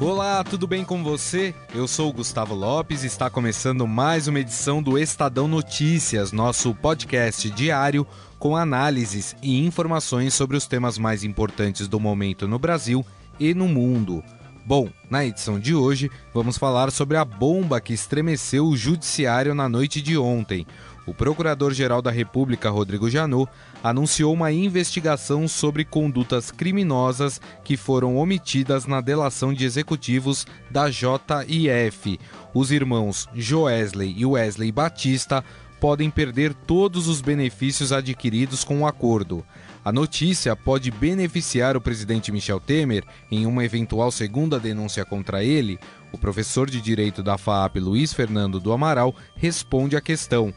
Olá, tudo bem com você? Eu sou o Gustavo Lopes e está começando mais uma edição do Estadão Notícias, nosso podcast diário com análises e informações sobre os temas mais importantes do momento no Brasil e no mundo. Bom, na edição de hoje vamos falar sobre a bomba que estremeceu o judiciário na noite de ontem o Procurador-Geral da República, Rodrigo Janot, anunciou uma investigação sobre condutas criminosas que foram omitidas na delação de executivos da JIF. Os irmãos Joesley e Wesley Batista podem perder todos os benefícios adquiridos com o acordo. A notícia pode beneficiar o presidente Michel Temer em uma eventual segunda denúncia contra ele. O professor de direito da FAAP, Luiz Fernando do Amaral, responde à questão.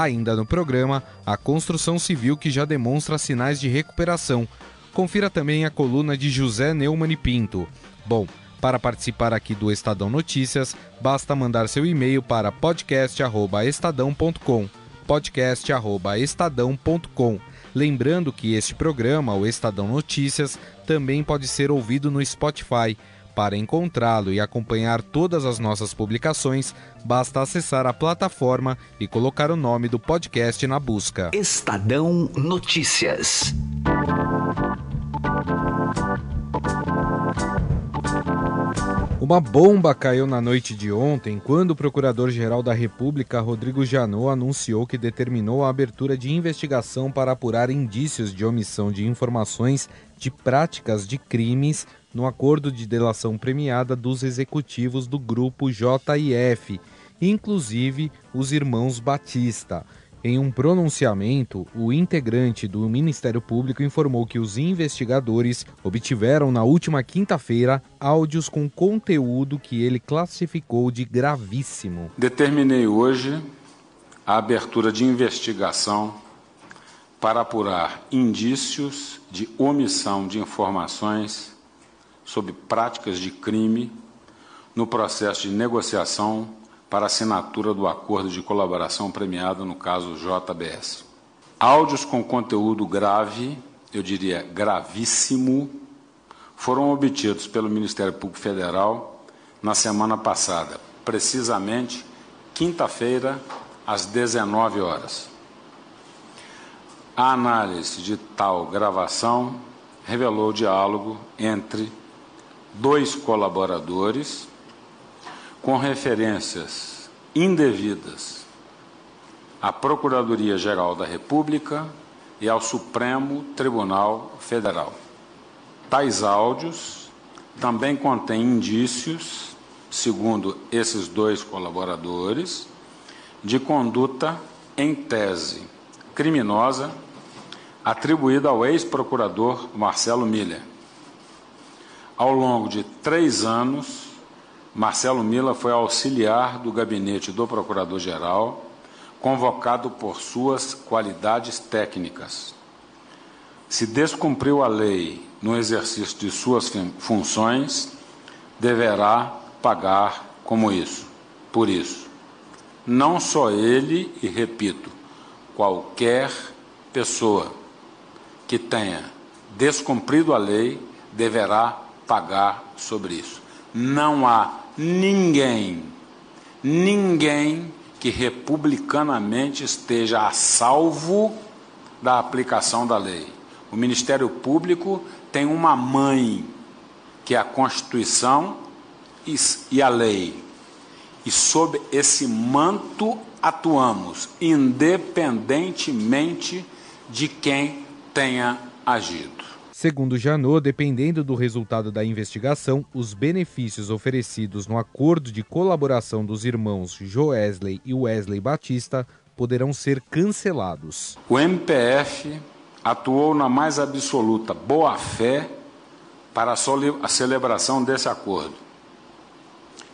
Ainda no programa, a construção civil que já demonstra sinais de recuperação. Confira também a coluna de José Neumann Pinto. Bom, para participar aqui do Estadão Notícias, basta mandar seu e-mail para podcast@estadão.com. podcast@estadão.com. Lembrando que este programa, o Estadão Notícias, também pode ser ouvido no Spotify. Para encontrá-lo e acompanhar todas as nossas publicações, basta acessar a plataforma e colocar o nome do podcast na busca. Estadão Notícias. Uma bomba caiu na noite de ontem quando o Procurador-Geral da República, Rodrigo Janot, anunciou que determinou a abertura de investigação para apurar indícios de omissão de informações de práticas de crimes no acordo de delação premiada dos executivos do grupo JIF, inclusive os irmãos Batista. Em um pronunciamento, o integrante do Ministério Público informou que os investigadores obtiveram na última quinta-feira áudios com conteúdo que ele classificou de gravíssimo. Determinei hoje a abertura de investigação para apurar indícios de omissão de informações sobre práticas de crime no processo de negociação para assinatura do acordo de colaboração premiado no caso JBS. Áudios com conteúdo grave, eu diria gravíssimo, foram obtidos pelo Ministério Público Federal na semana passada, precisamente quinta-feira, às 19 horas. A análise de tal gravação revelou o diálogo entre dois colaboradores com referências indevidas à Procuradoria-Geral da República e ao Supremo Tribunal Federal. Tais áudios também contêm indícios, segundo esses dois colaboradores, de conduta em tese criminosa atribuída ao ex-procurador Marcelo Miller ao longo de três anos, Marcelo Mila foi auxiliar do gabinete do Procurador-Geral, convocado por suas qualidades técnicas. Se descumpriu a lei no exercício de suas funções, deverá pagar como isso, por isso. Não só ele, e repito, qualquer pessoa que tenha descumprido a lei deverá pagar sobre isso. Não há ninguém, ninguém que republicanamente esteja a salvo da aplicação da lei. O Ministério Público tem uma mãe, que é a Constituição e a lei. E sob esse manto atuamos, independentemente de quem tenha agido. Segundo Janot, dependendo do resultado da investigação, os benefícios oferecidos no acordo de colaboração dos irmãos Joesley e Wesley Batista poderão ser cancelados. O MPF atuou na mais absoluta boa-fé para a celebração desse acordo.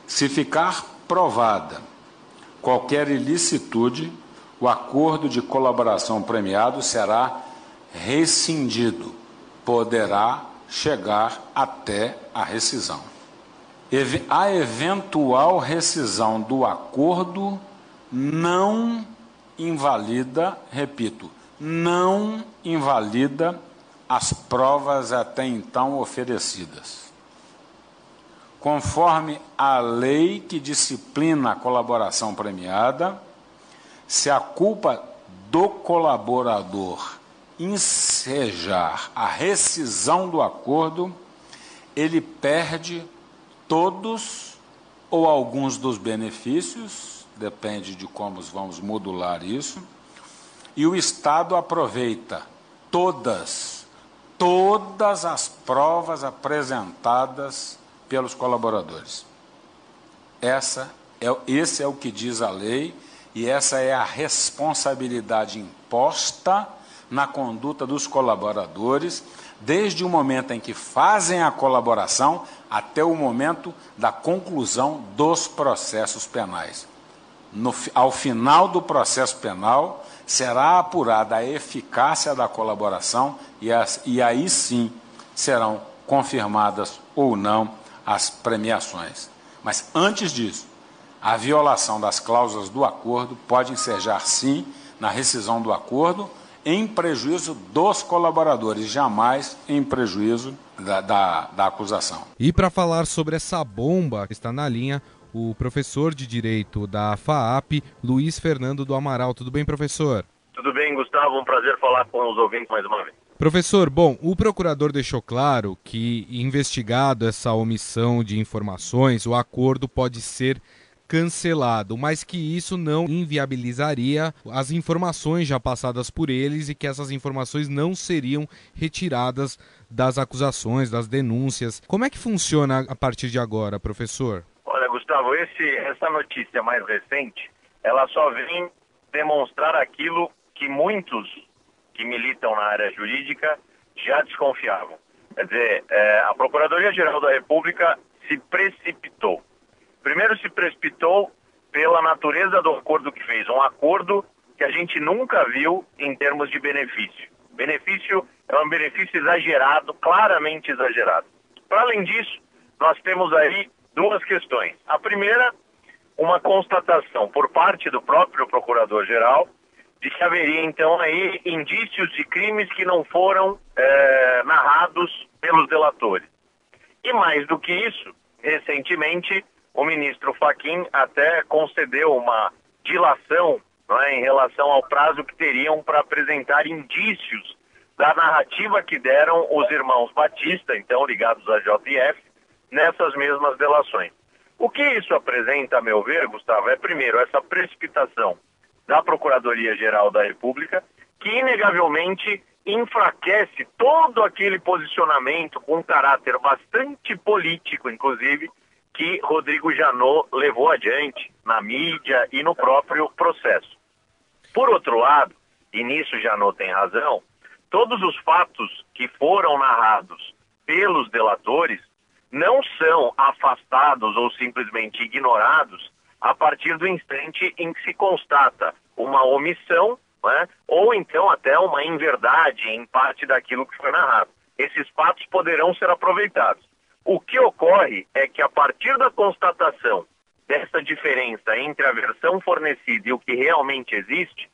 Se ficar provada qualquer ilicitude, o acordo de colaboração premiado será rescindido poderá chegar até a rescisão. A eventual rescisão do acordo não invalida, repito, não invalida as provas até então oferecidas. Conforme a lei que disciplina a colaboração premiada, se a culpa do colaborador ensejar a rescisão do acordo, ele perde todos ou alguns dos benefícios, depende de como vamos modular isso, e o Estado aproveita todas, todas as provas apresentadas pelos colaboradores. Essa é, esse é o que diz a lei e essa é a responsabilidade imposta na conduta dos colaboradores, desde o momento em que fazem a colaboração até o momento da conclusão dos processos penais. No, ao final do processo penal, será apurada a eficácia da colaboração e, as, e aí sim serão confirmadas ou não as premiações. Mas antes disso, a violação das cláusulas do acordo pode ensejar sim na rescisão do acordo em prejuízo dos colaboradores, jamais em prejuízo da, da, da acusação. E para falar sobre essa bomba que está na linha, o professor de Direito da FAAP, Luiz Fernando do Amaral. Tudo bem, professor? Tudo bem, Gustavo. Um prazer falar com os ouvintes mais uma vez. Professor, bom, o procurador deixou claro que, investigado essa omissão de informações, o acordo pode ser cancelado, mas que isso não inviabilizaria as informações já passadas por eles e que essas informações não seriam retiradas das acusações, das denúncias. Como é que funciona a partir de agora, professor? Olha, Gustavo, esse, essa notícia mais recente, ela só vem demonstrar aquilo que muitos que militam na área jurídica já desconfiavam. Quer dizer, é, a Procuradoria-Geral da República se precipitou Primeiro se precipitou pela natureza do acordo que fez, um acordo que a gente nunca viu em termos de benefício. Benefício é um benefício exagerado, claramente exagerado. Para além disso, nós temos aí duas questões. A primeira, uma constatação por parte do próprio procurador-geral de que haveria então aí indícios de crimes que não foram é, narrados pelos delatores. E mais do que isso, recentemente o ministro Faquim até concedeu uma dilação é, em relação ao prazo que teriam para apresentar indícios da narrativa que deram os irmãos Batista, então ligados à JF, nessas mesmas delações. O que isso apresenta, a meu ver, Gustavo, é primeiro essa precipitação da Procuradoria-Geral da República, que inegavelmente enfraquece todo aquele posicionamento com caráter bastante político, inclusive, que Rodrigo Janot levou adiante na mídia e no próprio processo. Por outro lado, e nisso Janot tem razão, todos os fatos que foram narrados pelos delatores não são afastados ou simplesmente ignorados a partir do instante em que se constata uma omissão né, ou então até uma inverdade em parte daquilo que foi narrado. Esses fatos poderão ser aproveitados. O que ocorre é que a partir da constatação dessa diferença entre a versão fornecida e o que realmente existe,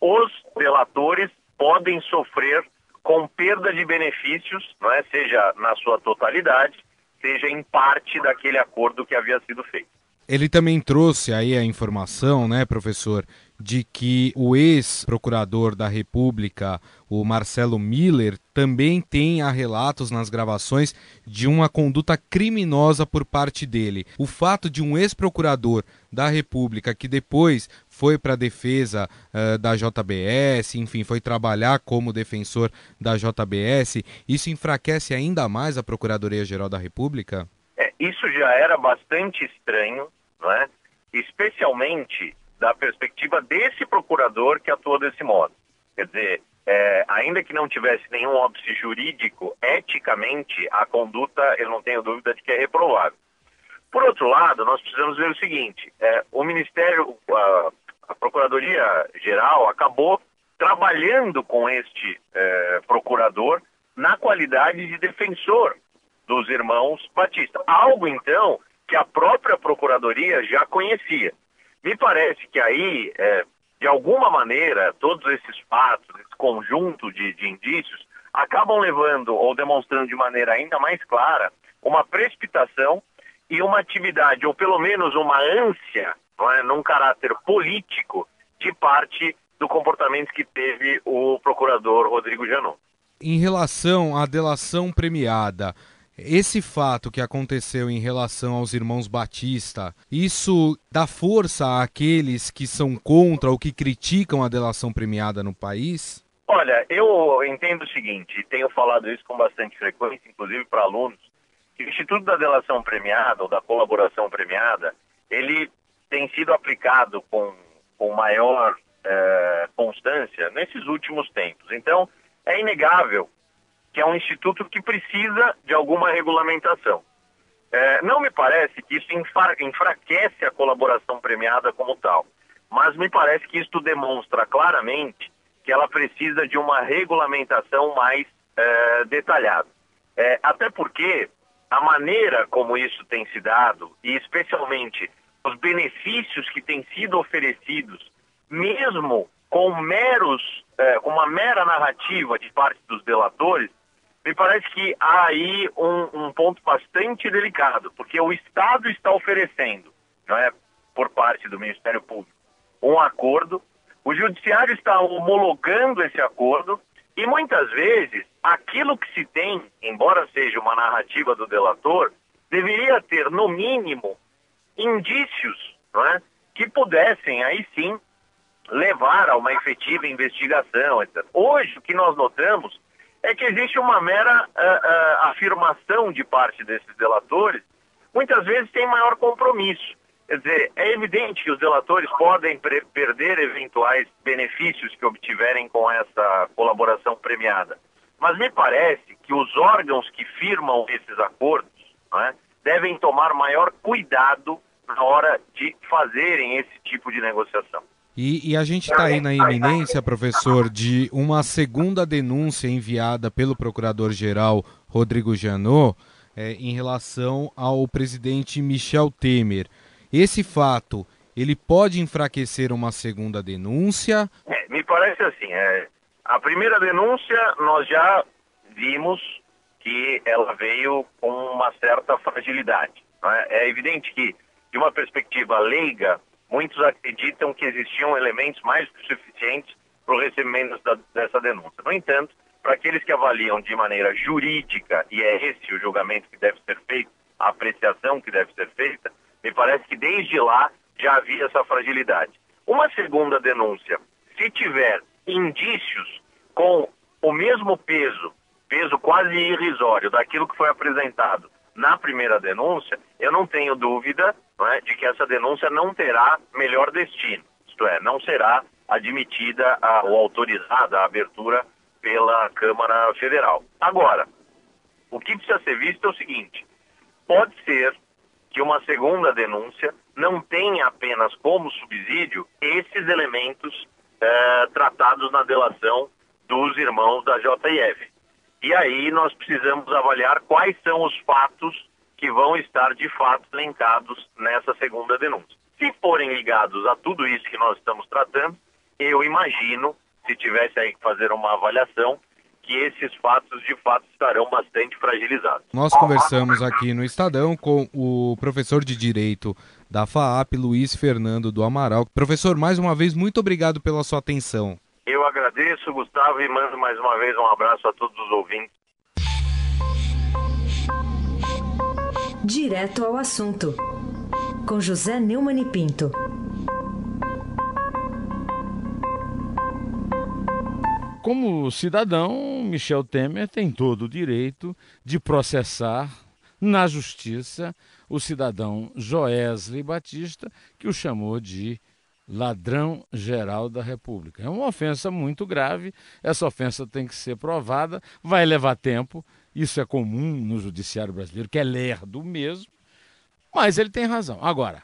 os delatores podem sofrer com perda de benefícios, não é? seja na sua totalidade, seja em parte daquele acordo que havia sido feito. Ele também trouxe aí a informação, né, professor, de que o ex-procurador da República, o Marcelo Miller, também tem a relatos nas gravações de uma conduta criminosa por parte dele. O fato de um ex-procurador da República que depois foi para a defesa uh, da JBS, enfim, foi trabalhar como defensor da JBS, isso enfraquece ainda mais a Procuradoria-Geral da República? É, isso já era bastante estranho não é? especialmente da perspectiva desse procurador que atuou desse modo. Quer dizer, é, ainda que não tivesse nenhum óbice jurídico, eticamente, a conduta, eu não tenho dúvida de que é reprovável. Por outro lado, nós precisamos ver o seguinte: é, o Ministério, a, a Procuradoria Geral acabou trabalhando com este é, procurador na qualidade de defensor dos irmãos Batista. Algo, então, que a própria Procuradoria já conhecia. Me parece que aí, é, de alguma maneira, todos esses fatos, esse conjunto de, de indícios, acabam levando ou demonstrando de maneira ainda mais clara uma precipitação e uma atividade, ou pelo menos uma ânsia, é, num caráter político, de parte do comportamento que teve o procurador Rodrigo Janot. Em relação à delação premiada, esse fato que aconteceu em relação aos irmãos Batista, isso dá força àqueles que são contra ou que criticam a delação premiada no país? Olha, eu entendo o seguinte, tenho falado isso com bastante frequência, inclusive para alunos, que o Instituto da Delação Premiada ou da Colaboração Premiada, ele tem sido aplicado com, com maior é, constância nesses últimos tempos. Então, é inegável que é um instituto que precisa de alguma regulamentação. É, não me parece que isso enfraquece a colaboração premiada como tal, mas me parece que isso demonstra claramente que ela precisa de uma regulamentação mais é, detalhada. É, até porque a maneira como isso tem se dado, e especialmente os benefícios que têm sido oferecidos, mesmo com meros, é, com uma mera narrativa de parte dos delatores, me parece que há aí um, um, ponto bastante delicado, porque o Estado está oferecendo, não é, por parte do Ministério Público, um acordo, o Judiciário está homologando esse acordo e muitas vezes aquilo que se tem, embora seja uma narrativa do delator, deveria ter no mínimo indícios, não é, que pudessem aí sim levar a uma efetiva investigação. Etc. Hoje o que nós notamos é que existe uma mera uh, uh, afirmação de parte desses delatores, muitas vezes sem maior compromisso. Quer dizer, é evidente que os delatores podem perder eventuais benefícios que obtiverem com essa colaboração premiada. Mas me parece que os órgãos que firmam esses acordos é, devem tomar maior cuidado na hora de fazerem esse tipo de negociação. E, e a gente está aí na iminência, professor, de uma segunda denúncia enviada pelo procurador-geral Rodrigo Janot é, em relação ao presidente Michel Temer. Esse fato, ele pode enfraquecer uma segunda denúncia? É, me parece assim, é, a primeira denúncia nós já vimos que ela veio com uma certa fragilidade. É? é evidente que, de uma perspectiva leiga, muitos acreditam que existiam elementos mais que suficientes para o recebimento dessa denúncia. No entanto, para aqueles que avaliam de maneira jurídica, e é esse o julgamento que deve ser feito, a apreciação que deve ser feita, me parece que desde lá já havia essa fragilidade. Uma segunda denúncia, se tiver indícios com o mesmo peso, peso quase irrisório daquilo que foi apresentado na primeira denúncia, eu não tenho dúvida é, de que essa denúncia não terá melhor destino, isto é, não será admitida a, ou autorizada a abertura pela Câmara Federal. Agora, o que precisa ser visto é o seguinte: pode ser que uma segunda denúncia não tenha apenas como subsídio esses elementos eh, tratados na delação dos irmãos da JIF. E aí nós precisamos avaliar quais são os fatos que vão estar de fato elencados nessa segunda denúncia. Se forem ligados a tudo isso que nós estamos tratando, eu imagino, se tivesse aí que fazer uma avaliação, que esses fatos de fato estarão bastante fragilizados. Nós conversamos aqui no Estadão com o professor de Direito da FAAP, Luiz Fernando do Amaral. Professor, mais uma vez, muito obrigado pela sua atenção. Eu agradeço, Gustavo, e mando mais uma vez um abraço a todos os ouvintes. Direto ao assunto, com José Neumann e Pinto. Como cidadão, Michel Temer tem todo o direito de processar na justiça o cidadão Joesley Batista, que o chamou de ladrão geral da República. É uma ofensa muito grave, essa ofensa tem que ser provada, vai levar tempo, isso é comum no judiciário brasileiro, que é lerdo mesmo, mas ele tem razão. Agora,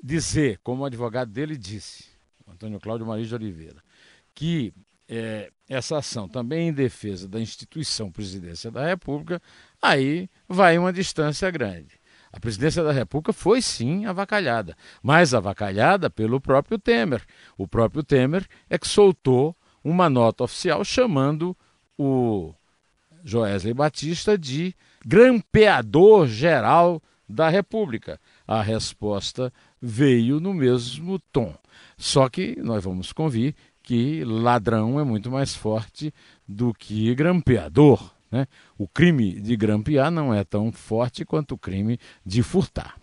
dizer, como o advogado dele disse, Antônio Cláudio Maria de Oliveira, que é, essa ação também em defesa da instituição Presidência da República, aí vai uma distância grande. A presidência da República foi sim avacalhada, mas avacalhada pelo próprio Temer. O próprio Temer é que soltou uma nota oficial chamando o Joesley Batista de grampeador geral da República. A resposta veio no mesmo tom. Só que nós vamos convir que ladrão é muito mais forte do que grampeador. Né? O crime de grampear não é tão forte quanto o crime de furtar.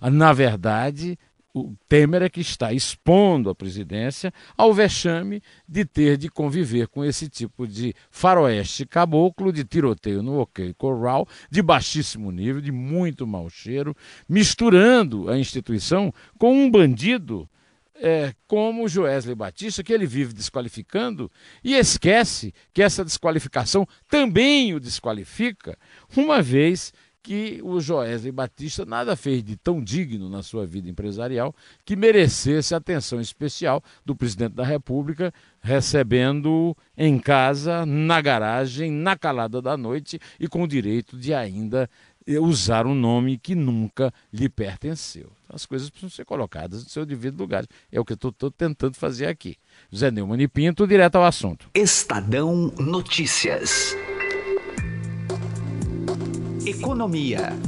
Na verdade, o Temer é que está expondo a presidência ao vexame de ter de conviver com esse tipo de faroeste caboclo, de tiroteio no OK Corral, de baixíssimo nível, de muito mau cheiro, misturando a instituição com um bandido é, como o Joesley Batista, que ele vive desqualificando e esquece que essa desqualificação também o desqualifica, uma vez que o Joesley Batista nada fez de tão digno na sua vida empresarial que merecesse atenção especial do presidente da República, recebendo em casa, na garagem, na calada da noite e com o direito de ainda usar um nome que nunca lhe pertenceu. Então, as coisas precisam ser colocadas no seu devido lugar. É o que eu estou tentando fazer aqui. José Neumann e Pinto, direto ao assunto. Estadão Notícias. Economia.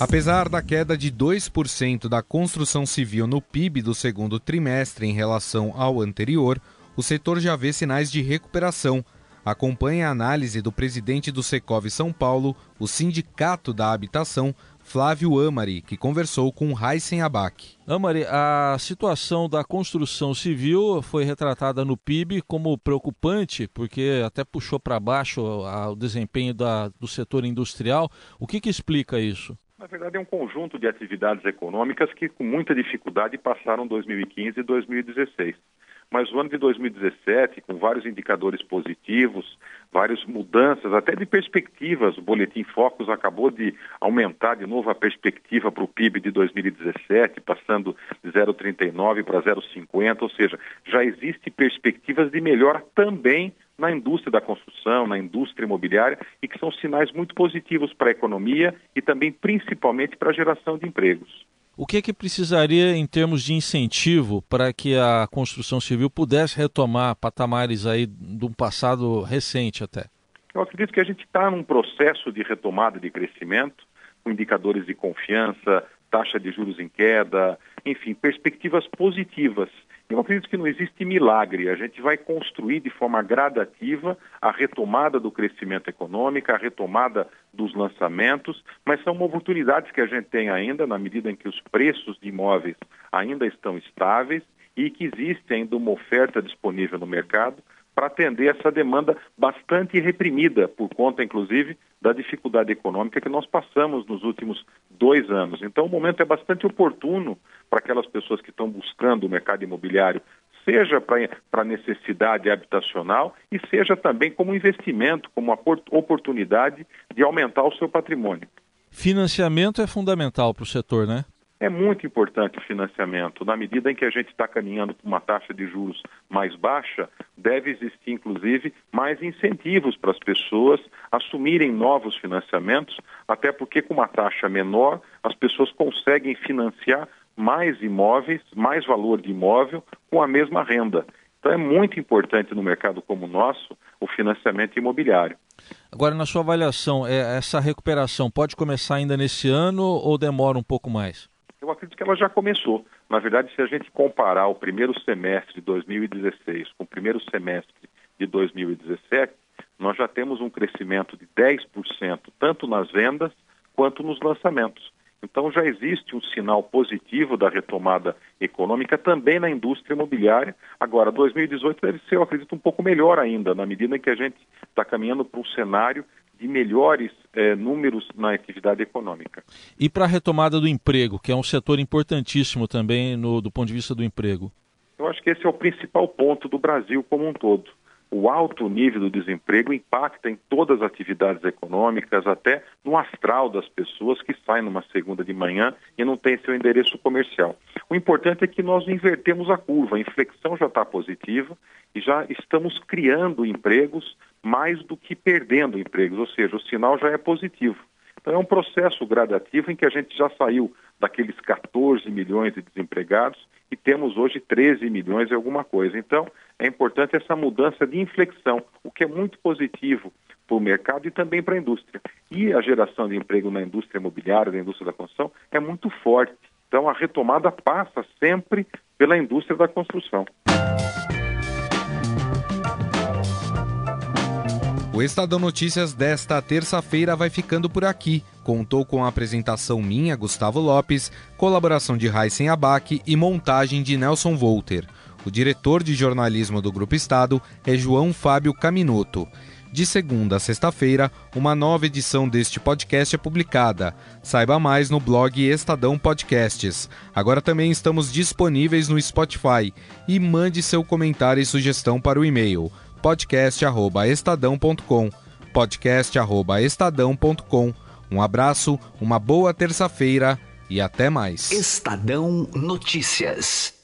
Apesar da queda de 2% da construção civil no PIB do segundo trimestre em relação ao anterior, o setor já vê sinais de recuperação Acompanhe a análise do presidente do Secov São Paulo, o Sindicato da Habitação, Flávio Amari, que conversou com Heisen Abac. Amari, a situação da construção civil foi retratada no PIB como preocupante, porque até puxou para baixo o desempenho da, do setor industrial. O que, que explica isso? Na verdade, é um conjunto de atividades econômicas que, com muita dificuldade, passaram 2015 e 2016 mas o ano de 2017, com vários indicadores positivos, várias mudanças, até de perspectivas, o Boletim Focus acabou de aumentar de novo a perspectiva para o PIB de 2017, passando de 0,39 para 0,50, ou seja, já existe perspectivas de melhora também na indústria da construção, na indústria imobiliária, e que são sinais muito positivos para a economia e também principalmente para a geração de empregos. O que, que precisaria em termos de incentivo para que a construção civil pudesse retomar patamares aí de um passado recente até? Eu acredito que a gente está num processo de retomada de crescimento, com indicadores de confiança, taxa de juros em queda, enfim, perspectivas positivas eu acredito que não existe milagre. A gente vai construir de forma gradativa a retomada do crescimento econômico, a retomada dos lançamentos, mas são oportunidades que a gente tem ainda, na medida em que os preços de imóveis ainda estão estáveis e que existe ainda uma oferta disponível no mercado para atender essa demanda bastante reprimida, por conta, inclusive, da dificuldade econômica que nós passamos nos últimos dois anos. Então, o momento é bastante oportuno para aquelas pessoas que estão buscando o mercado imobiliário, seja para necessidade habitacional e seja também como investimento, como oportunidade de aumentar o seu patrimônio. Financiamento é fundamental para o setor, né? É muito importante o financiamento. Na medida em que a gente está caminhando para uma taxa de juros mais baixa, deve existir, inclusive, mais incentivos para as pessoas assumirem novos financiamentos, até porque, com uma taxa menor, as pessoas conseguem financiar mais imóveis, mais valor de imóvel com a mesma renda. Então, é muito importante no mercado como o nosso o financiamento imobiliário. Agora, na sua avaliação, é, essa recuperação pode começar ainda nesse ano ou demora um pouco mais? Eu acredito que ela já começou. Na verdade, se a gente comparar o primeiro semestre de 2016 com o primeiro semestre de 2017, nós já temos um crescimento de 10%, tanto nas vendas quanto nos lançamentos. Então já existe um sinal positivo da retomada econômica também na indústria imobiliária. Agora, 2018 deve ser, eu acredito, um pouco melhor ainda, na medida em que a gente está caminhando para um cenário de melhores é, números na atividade econômica. E para a retomada do emprego, que é um setor importantíssimo também no, do ponto de vista do emprego? Eu acho que esse é o principal ponto do Brasil como um todo. O alto nível do desemprego impacta em todas as atividades econômicas, até no astral das pessoas que saem numa segunda de manhã e não tem seu endereço comercial. O importante é que nós invertemos a curva, a inflexão já está positiva e já estamos criando empregos mais do que perdendo empregos, ou seja, o sinal já é positivo. Então é um processo gradativo em que a gente já saiu daqueles 14 milhões de desempregados e temos hoje 13 milhões e alguma coisa. Então, é importante essa mudança de inflexão, o que é muito positivo para o mercado e também para a indústria. E a geração de emprego na indústria imobiliária, na indústria da construção, é muito forte. Então, a retomada passa sempre pela indústria da construção. O Estadão Notícias desta terça-feira vai ficando por aqui. Contou com a apresentação minha, Gustavo Lopes, colaboração de Heisen Abac e montagem de Nelson Volter. O diretor de jornalismo do Grupo Estado é João Fábio Caminoto. De segunda a sexta-feira, uma nova edição deste podcast é publicada. Saiba mais no blog Estadão Podcasts. Agora também estamos disponíveis no Spotify. E mande seu comentário e sugestão para o e-mail podcast@estadão.com. podcast@estadão.com. Um abraço, uma boa terça-feira e até mais. Estadão Notícias.